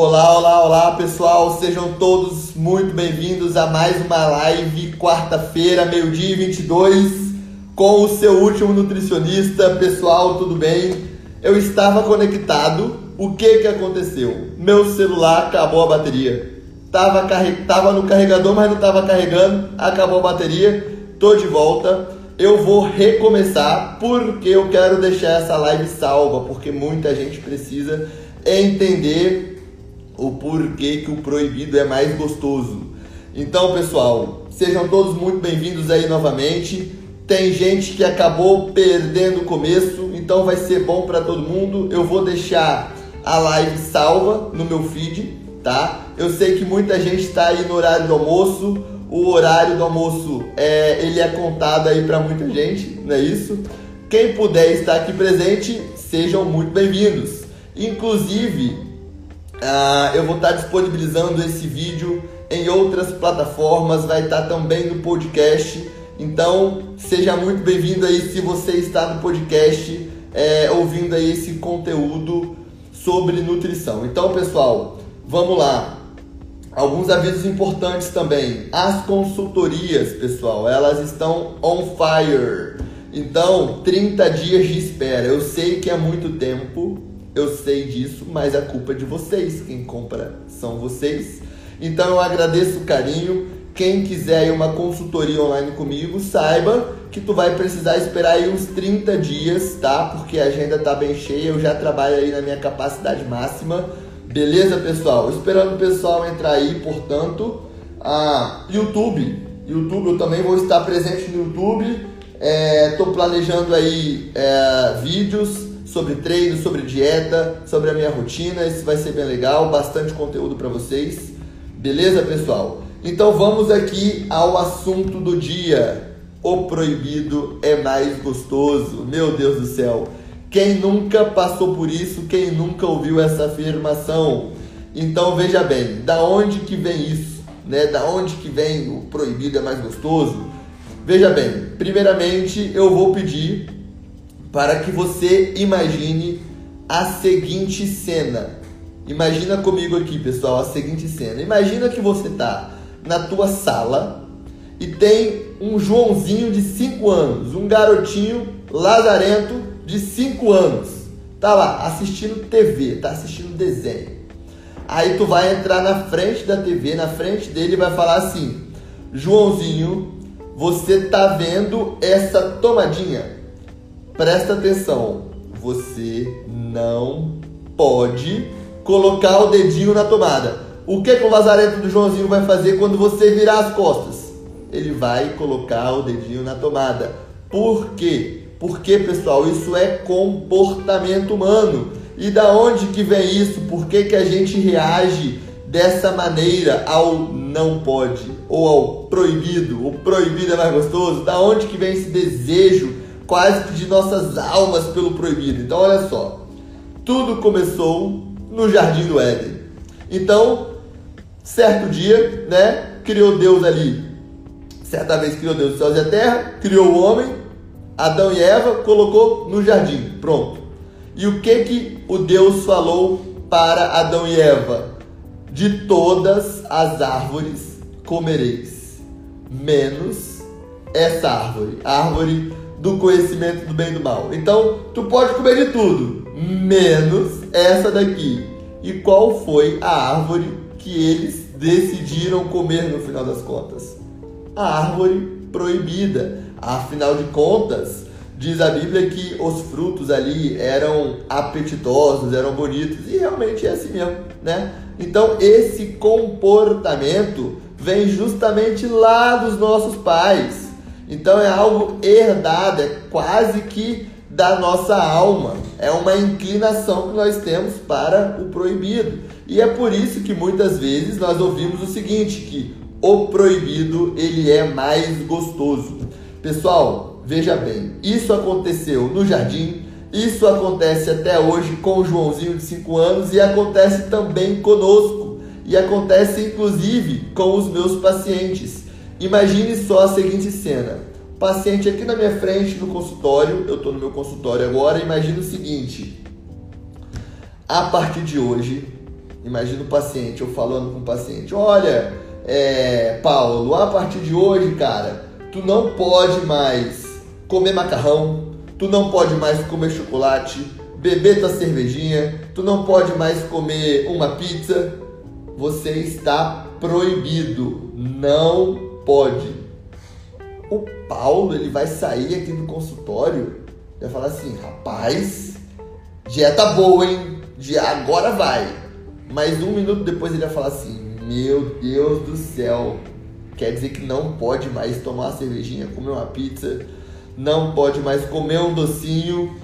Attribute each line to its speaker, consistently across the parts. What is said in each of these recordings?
Speaker 1: Olá, olá, olá pessoal, sejam todos muito bem-vindos a mais uma live, quarta-feira, meio-dia 22, com o seu último nutricionista. Pessoal, tudo bem? Eu estava conectado, o que que aconteceu? Meu celular acabou a bateria. Tava, carre... tava no carregador, mas não estava carregando, acabou a bateria, tô de volta. Eu vou recomeçar porque eu quero deixar essa live salva, porque muita gente precisa entender o porquê que o proibido é mais gostoso. Então, pessoal, sejam todos muito bem-vindos aí novamente. Tem gente que acabou perdendo o começo, então vai ser bom para todo mundo. Eu vou deixar a live salva no meu feed, tá? Eu sei que muita gente está aí no horário do almoço. O horário do almoço é, ele é contado aí para muita gente, não é isso? Quem puder estar aqui presente, sejam muito bem-vindos. Inclusive, Uh, eu vou estar disponibilizando esse vídeo em outras plataformas, vai estar também no podcast. Então, seja muito bem-vindo aí se você está no podcast é, ouvindo aí esse conteúdo sobre nutrição. Então, pessoal, vamos lá. Alguns avisos importantes também. As consultorias, pessoal, elas estão on fire. Então, 30 dias de espera. Eu sei que é muito tempo, eu sei disso, mas a culpa é de vocês. Quem compra são vocês. Então eu agradeço o carinho. Quem quiser uma consultoria online comigo, saiba que tu vai precisar esperar aí uns 30 dias, tá? Porque a agenda tá bem cheia, eu já trabalho aí na minha capacidade máxima. Beleza, pessoal? Esperando o pessoal entrar aí, portanto, a YouTube. YouTube, eu também vou estar presente no YouTube. Estou é, planejando aí é, vídeos sobre treino, sobre dieta, sobre a minha rotina. Isso vai ser bem legal, bastante conteúdo para vocês. Beleza, pessoal? Então vamos aqui ao assunto do dia. O proibido é mais gostoso. Meu Deus do céu. Quem nunca passou por isso, quem nunca ouviu essa afirmação? Então veja bem, da onde que vem isso? Né? Da onde que vem o proibido é mais gostoso? Veja bem, primeiramente eu vou pedir para que você imagine a seguinte cena. Imagina comigo aqui, pessoal, a seguinte cena. Imagina que você está na tua sala e tem um Joãozinho de 5 anos, um garotinho lazarento de 5 anos. Tá lá assistindo TV, tá assistindo desenho. Aí tu vai entrar na frente da TV, na frente dele e vai falar assim: "Joãozinho, você tá vendo essa tomadinha?" Presta atenção, você não pode colocar o dedinho na tomada. O que, que o lazarento do Joãozinho vai fazer quando você virar as costas? Ele vai colocar o dedinho na tomada. Por quê? Porque, pessoal, isso é comportamento humano. E da onde que vem isso? Por que, que a gente reage dessa maneira ao não pode ou ao proibido? O proibido é mais gostoso? Da onde que vem esse desejo quase que de nossas almas pelo proibido. Então, olha só, tudo começou no jardim do Éden. Então, certo dia, né, criou Deus ali. Certa vez criou Deus os céus e a terra, criou o homem, Adão e Eva, colocou no jardim. Pronto. E o que que o Deus falou para Adão e Eva? De todas as árvores comereis, menos essa árvore, a árvore do conhecimento do bem e do mal. Então, tu pode comer de tudo, menos essa daqui. E qual foi a árvore que eles decidiram comer no final das contas? A árvore proibida. Afinal de contas, diz a Bíblia que os frutos ali eram apetitosos, eram bonitos, e realmente é assim mesmo, né? Então, esse comportamento vem justamente lá dos nossos pais então é algo herdado, é quase que da nossa alma. É uma inclinação que nós temos para o proibido. E é por isso que muitas vezes nós ouvimos o seguinte, que o proibido ele é mais gostoso. Pessoal, veja bem, isso aconteceu no jardim, isso acontece até hoje com o Joãozinho de 5 anos e acontece também conosco. E acontece inclusive com os meus pacientes. Imagine só a seguinte cena: paciente aqui na minha frente no consultório, eu estou no meu consultório agora. Imagine o seguinte: a partir de hoje, Imagina o paciente, eu falando com o paciente, olha, é, Paulo, a partir de hoje, cara, tu não pode mais comer macarrão, tu não pode mais comer chocolate, beber tua cervejinha, tu não pode mais comer uma pizza, você está proibido, não pode. O Paulo, ele vai sair aqui do consultório e vai falar assim, rapaz, dieta boa, hein? De agora vai. Mas um minuto depois ele vai falar assim, meu Deus do céu, quer dizer que não pode mais tomar uma cervejinha, comer uma pizza, não pode mais comer um docinho.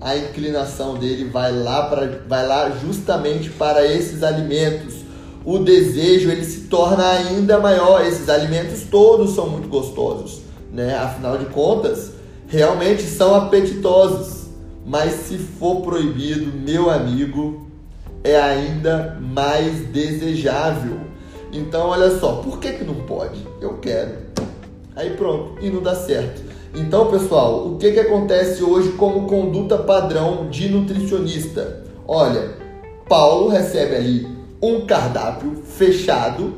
Speaker 1: A inclinação dele vai lá para vai lá justamente para esses alimentos. O desejo ele se torna ainda maior. Esses alimentos todos são muito gostosos, né? Afinal de contas, realmente são apetitosos. Mas se for proibido, meu amigo, é ainda mais desejável. Então, olha só, por que, que não pode? Eu quero. Aí pronto, e não dá certo. Então, pessoal, o que, que acontece hoje como conduta padrão de nutricionista? Olha, Paulo recebe ali um cardápio fechado,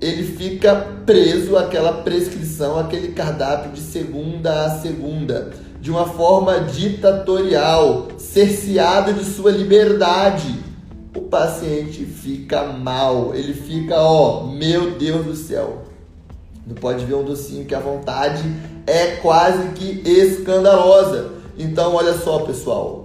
Speaker 1: ele fica preso àquela prescrição, aquele cardápio de segunda a segunda de uma forma ditatorial, cerceado de sua liberdade, o paciente fica mal. Ele fica, ó, meu Deus do céu. Não pode ver um docinho que a vontade é quase que escandalosa. Então, olha só, pessoal.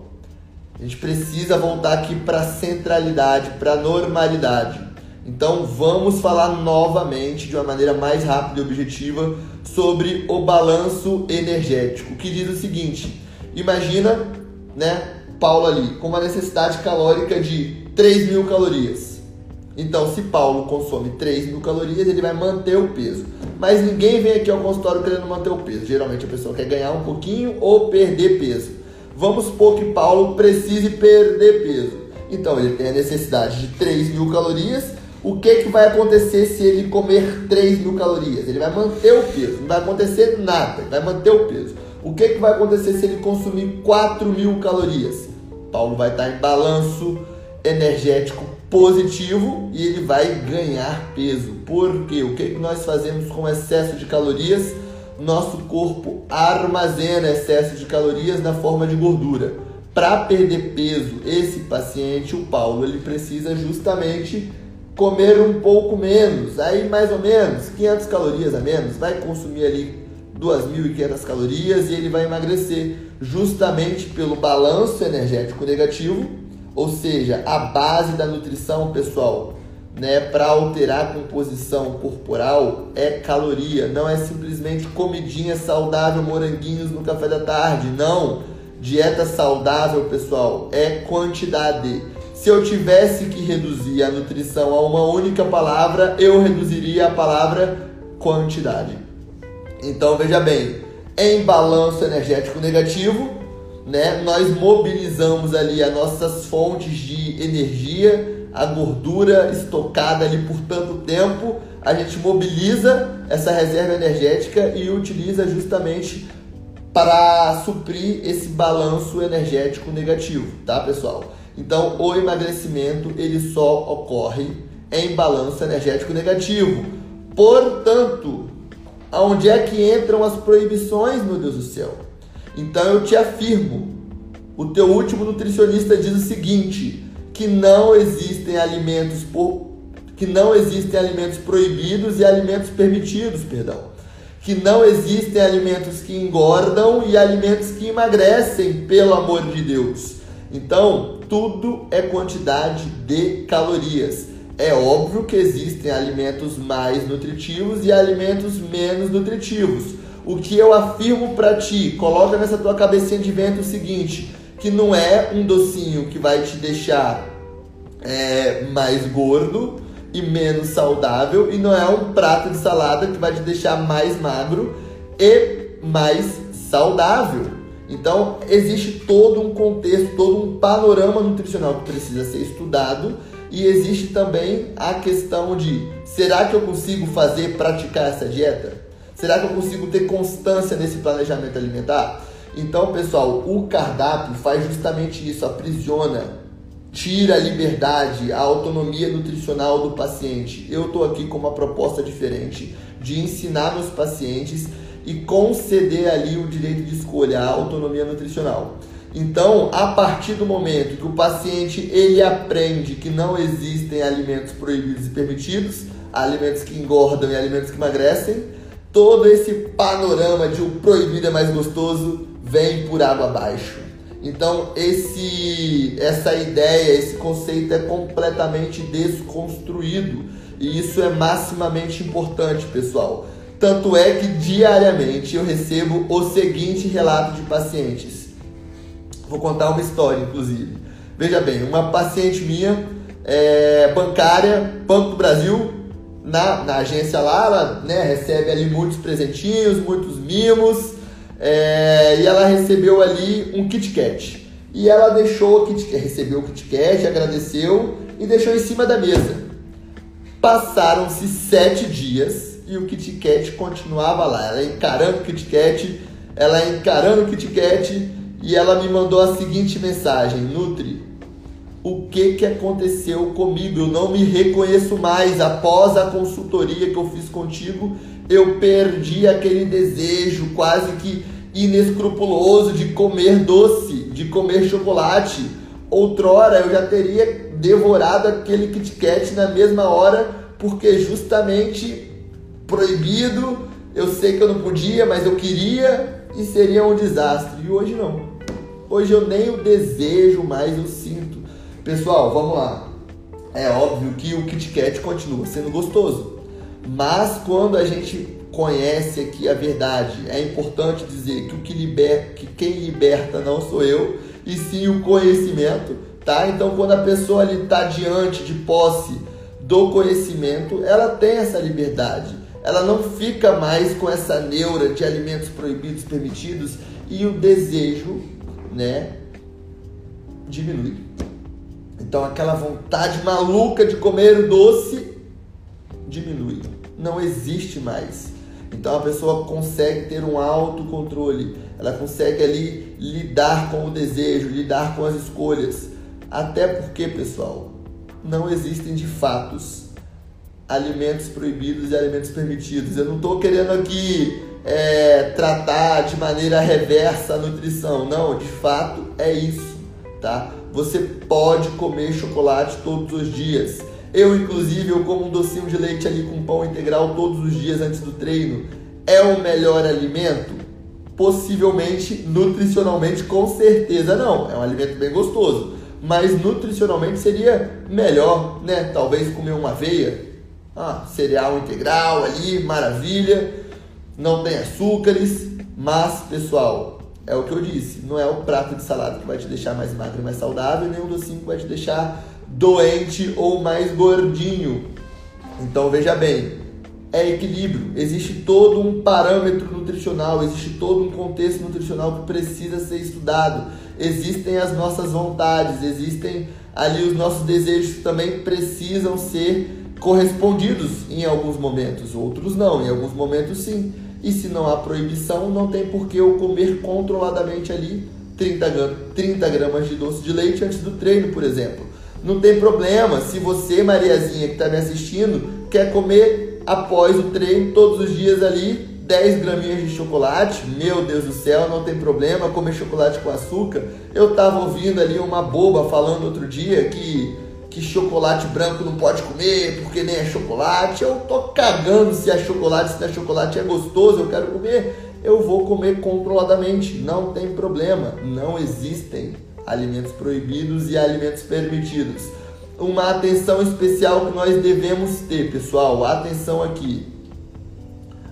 Speaker 1: A gente precisa voltar aqui para centralidade, para normalidade. Então vamos falar novamente de uma maneira mais rápida e objetiva sobre o balanço energético, que diz o seguinte: imagina, né, Paulo ali com uma necessidade calórica de 3 mil calorias. Então, se Paulo consome 3 mil calorias, ele vai manter o peso. Mas ninguém vem aqui ao consultório querendo manter o peso. Geralmente a pessoa quer ganhar um pouquinho ou perder peso. Vamos supor que Paulo precise perder peso. Então, ele tem a necessidade de 3 mil calorias o que, que vai acontecer se ele comer 3 mil calorias? Ele vai manter o peso, não vai acontecer nada, ele vai manter o peso. O que, que vai acontecer se ele consumir 4 mil calorias? Paulo vai estar em balanço energético positivo e ele vai ganhar peso. Porque o que, que nós fazemos com excesso de calorias? Nosso corpo armazena excesso de calorias na forma de gordura. Para perder peso, esse paciente, o Paulo, ele precisa justamente comer um pouco menos, aí mais ou menos 500 calorias a menos, vai consumir ali 2.500 calorias e ele vai emagrecer justamente pelo balanço energético negativo, ou seja, a base da nutrição, pessoal, né, para alterar a composição corporal é caloria, não é simplesmente comidinha saudável, moranguinhos no café da tarde, não. Dieta saudável, pessoal, é quantidade. Se eu tivesse que reduzir a nutrição a uma única palavra, eu reduziria a palavra quantidade. Então veja bem, em balanço energético negativo, né, nós mobilizamos ali as nossas fontes de energia, a gordura estocada ali por tanto tempo, a gente mobiliza essa reserva energética e utiliza justamente para suprir esse balanço energético negativo, tá, pessoal? Então, o emagrecimento ele só ocorre em balanço energético negativo. Portanto, aonde é que entram as proibições, meu Deus do céu? Então eu te afirmo, o teu último nutricionista diz o seguinte, que não existem alimentos por, que não existem alimentos proibidos e alimentos permitidos, perdão. Que não existem alimentos que engordam e alimentos que emagrecem, pelo amor de Deus. Então, tudo é quantidade de calorias. É óbvio que existem alimentos mais nutritivos e alimentos menos nutritivos. O que eu afirmo para ti, coloca nessa tua cabecinha de vento o seguinte, que não é um docinho que vai te deixar é, mais gordo e menos saudável e não é um prato de salada que vai te deixar mais magro e mais saudável. Então, existe todo um contexto, todo um panorama nutricional que precisa ser estudado e existe também a questão de: será que eu consigo fazer, praticar essa dieta? Será que eu consigo ter constância nesse planejamento alimentar? Então, pessoal, o cardápio faz justamente isso, aprisiona tira a liberdade, a autonomia nutricional do paciente. Eu estou aqui com uma proposta diferente de ensinar meus pacientes e conceder ali o direito de escolha, a autonomia nutricional. Então, a partir do momento que o paciente ele aprende que não existem alimentos proibidos e permitidos, alimentos que engordam e alimentos que emagrecem, todo esse panorama de o proibido é mais gostoso vem por água abaixo. Então, esse, essa ideia, esse conceito é completamente desconstruído e isso é maximamente importante, pessoal. Tanto é que diariamente eu recebo o seguinte relato de pacientes. Vou contar uma história, inclusive. Veja bem, uma paciente minha, é, bancária, Banco do Brasil, na, na agência lá, ela né, recebe ali muitos presentinhos, muitos mimos, é, e ela recebeu ali um Kit Kat. E ela deixou o Kit Kat, recebeu o Kit Kat, agradeceu e deixou em cima da mesa. Passaram-se sete dias e o Kit Kat continuava lá. Ela encarando o Kit Kat, ela encarando o Kit Kat e ela me mandou a seguinte mensagem: Nutri, o que, que aconteceu comigo? Eu não me reconheço mais. Após a consultoria que eu fiz contigo, eu perdi aquele desejo quase que inescrupuloso de comer doce, de comer chocolate. Outrora eu já teria devorado aquele Kit Kat na mesma hora, porque justamente proibido, eu sei que eu não podia, mas eu queria e seria um desastre. E hoje não. Hoje eu nem o desejo mais eu sinto. Pessoal, vamos lá. É óbvio que o Kit Kat continua sendo gostoso. Mas quando a gente conhece aqui a verdade, é importante dizer que o que liberta, que quem liberta não sou eu, e sim o conhecimento, tá? Então quando a pessoa ali está diante de posse do conhecimento, ela tem essa liberdade. Ela não fica mais com essa neura de alimentos proibidos, permitidos e o desejo, né, diminui. Então aquela vontade maluca de comer o doce diminui. Não existe mais. Então a pessoa consegue ter um autocontrole, ela consegue ali lidar com o desejo, lidar com as escolhas. Até porque, pessoal, não existem de fatos alimentos proibidos e alimentos permitidos. Eu não estou querendo aqui é, tratar de maneira reversa a nutrição. Não, de fato é isso, tá? Você pode comer chocolate todos os dias. Eu, inclusive, eu como um docinho de leite ali com pão integral todos os dias antes do treino. É o melhor alimento? Possivelmente, nutricionalmente, com certeza não. É um alimento bem gostoso. Mas nutricionalmente seria melhor, né? Talvez comer uma aveia, ah, cereal integral ali, maravilha. Não tem açúcares, mas pessoal, é o que eu disse, não é o prato de salada que vai te deixar mais magro e mais saudável, nem o docinho que vai te deixar doente ou mais gordinho. Então veja bem, é equilíbrio. Existe todo um parâmetro nutricional, existe todo um contexto nutricional que precisa ser estudado. Existem as nossas vontades, existem ali os nossos desejos que também precisam ser correspondidos em alguns momentos, outros não, em alguns momentos sim. E se não há proibição, não tem por que eu comer controladamente ali 30, 30 gramas de doce de leite antes do treino, por exemplo. Não tem problema se você, Mariazinha, que está me assistindo, quer comer após o treino todos os dias ali 10 graminhas de chocolate, meu Deus do céu, não tem problema comer chocolate com açúcar. Eu tava ouvindo ali uma boba falando outro dia que, que chocolate branco não pode comer porque nem é chocolate. Eu tô cagando se é chocolate, se não é chocolate, é gostoso, eu quero comer. Eu vou comer controladamente, não tem problema. Não existem alimentos proibidos e alimentos permitidos. Uma atenção especial que nós devemos ter, pessoal, atenção aqui.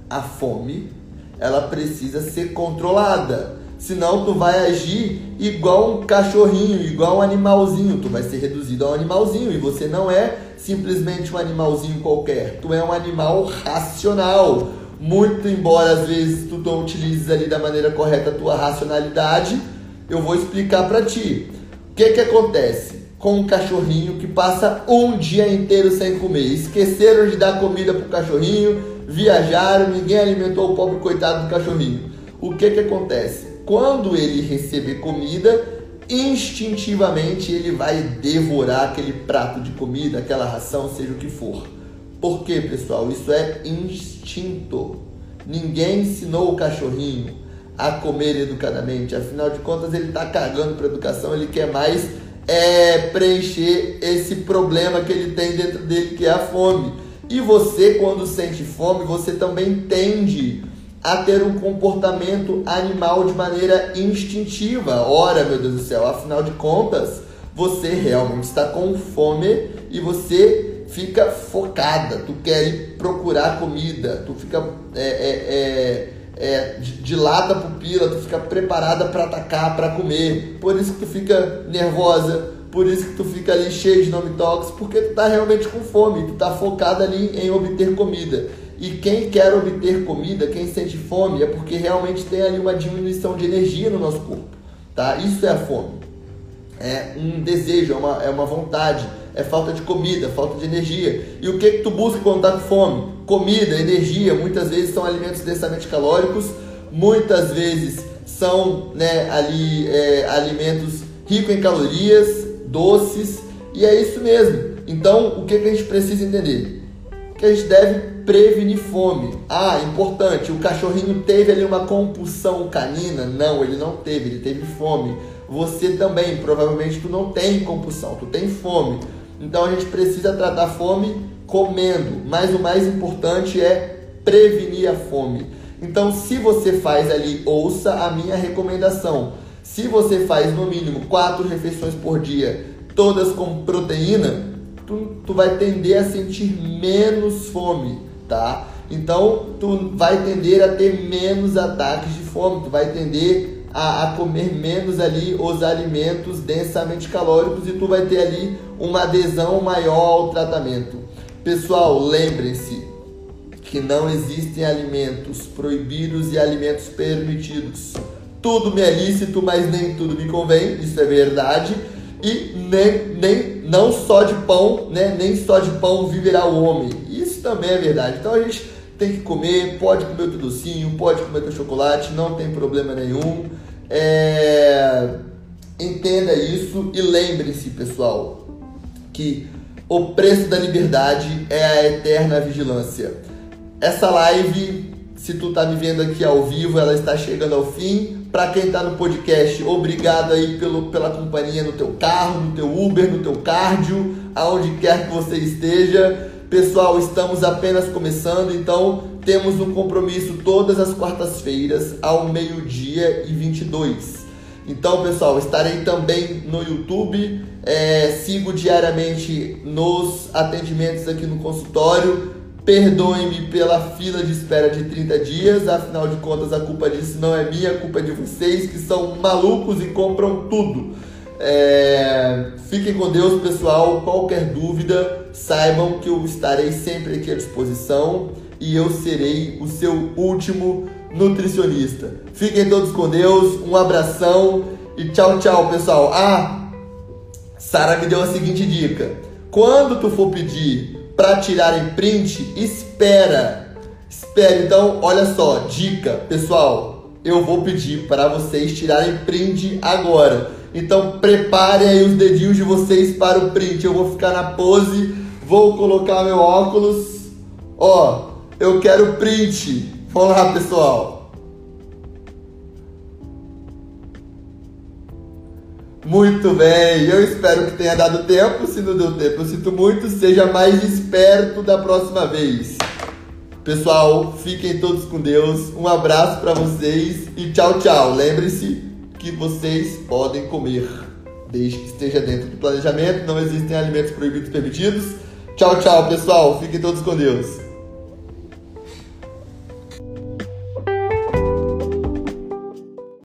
Speaker 1: A fome, ela precisa ser controlada. Senão tu vai agir igual um cachorrinho, igual um animalzinho. Tu vai ser reduzido a um animalzinho e você não é simplesmente um animalzinho qualquer. Tu é um animal racional. Muito embora às vezes tu não utilizes ali da maneira correta a tua racionalidade, eu vou explicar para ti. O que que acontece com um cachorrinho que passa um dia inteiro sem comer? Esqueceram de dar comida pro cachorrinho, viajaram, ninguém alimentou o pobre coitado do cachorrinho. O que que acontece? Quando ele receber comida, instintivamente ele vai devorar aquele prato de comida, aquela ração, seja o que for. Por quê, pessoal? Isso é instinto. Ninguém ensinou o cachorrinho a comer educadamente. Afinal de contas, ele está cagando para educação, ele quer mais é, preencher esse problema que ele tem dentro dele, que é a fome. E você, quando sente fome, você também tende a ter um comportamento animal de maneira instintiva. Ora, meu Deus do céu, afinal de contas, você realmente está com fome e você fica focada, tu quer ir procurar comida, tu fica é, é, é, é dilata a pupila, tu fica preparada para atacar, para comer. Por isso que tu fica nervosa, por isso que tu fica ali cheio de nome tóxico, porque tu tá realmente com fome, tu tá focada ali em obter comida. E quem quer obter comida, quem sente fome, é porque realmente tem ali uma diminuição de energia no nosso corpo, tá? Isso é a fome. É um desejo, é uma, é uma vontade, é falta de comida, falta de energia. E o que que tu busca quando tá com fome? Comida, energia, muitas vezes são alimentos densamente calóricos, muitas vezes são né, ali é, alimentos ricos em calorias, doces, e é isso mesmo. Então, o que, que a gente precisa entender? Que a gente deve prevenir fome. Ah, importante, o cachorrinho teve ali uma compulsão canina? Não, ele não teve, ele teve fome. Você também, provavelmente tu não tem compulsão, tu tem fome. Então a gente precisa tratar a fome comendo, mas o mais importante é prevenir a fome. Então, se você faz ali, ouça a minha recomendação. Se você faz no mínimo quatro refeições por dia, todas com proteína, tu, tu vai tender a sentir menos fome tá? Então tu vai tender a ter menos ataques de fome, tu vai tender a, a, comer menos ali os alimentos densamente calóricos e tu vai ter ali uma adesão maior ao tratamento. Pessoal, lembrem-se que não existem alimentos proibidos e alimentos permitidos. Tudo me é lícito, mas nem tudo me convém, isso é verdade. E nem, nem não só de pão, né? Nem só de pão viverá o homem também é verdade. Então a gente tem que comer, pode comer o docinho, pode comer teu chocolate, não tem problema nenhum. É... Entenda isso e lembre-se, pessoal, que o preço da liberdade é a eterna vigilância. Essa live, se tu tá me vendo aqui ao vivo, ela está chegando ao fim. Para quem tá no podcast, obrigado aí pelo, pela companhia no teu carro, no teu Uber, no teu cardio, aonde quer que você esteja. Pessoal, estamos apenas começando, então temos um compromisso todas as quartas-feiras ao meio-dia e 22. Então, pessoal, estarei também no YouTube, é, sigo diariamente nos atendimentos aqui no consultório. Perdoem-me pela fila de espera de 30 dias, afinal de contas a culpa disso não é minha, a culpa é de vocês que são malucos e compram tudo. É, fiquem com Deus, pessoal. Qualquer dúvida, saibam que eu estarei sempre aqui à disposição e eu serei o seu último nutricionista. Fiquem todos com Deus, um abração e tchau, tchau, pessoal. Ah, Sara me deu a seguinte dica: quando tu for pedir para tirarem print, espera. Espera. Então, olha só, dica, pessoal. Eu vou pedir para vocês tirarem print agora. Então preparem aí os dedinhos de vocês para o print. Eu vou ficar na pose, vou colocar meu óculos. Ó, eu quero print. Vamos lá, pessoal. Muito bem, eu espero que tenha dado tempo. Se não deu tempo, eu sinto muito. Seja mais esperto da próxima vez. Pessoal, fiquem todos com Deus. Um abraço para vocês e tchau, tchau. Lembre-se que vocês podem comer, desde que esteja dentro do planejamento. Não existem alimentos proibidos permitidos. Tchau, tchau, pessoal. Fiquem todos com Deus.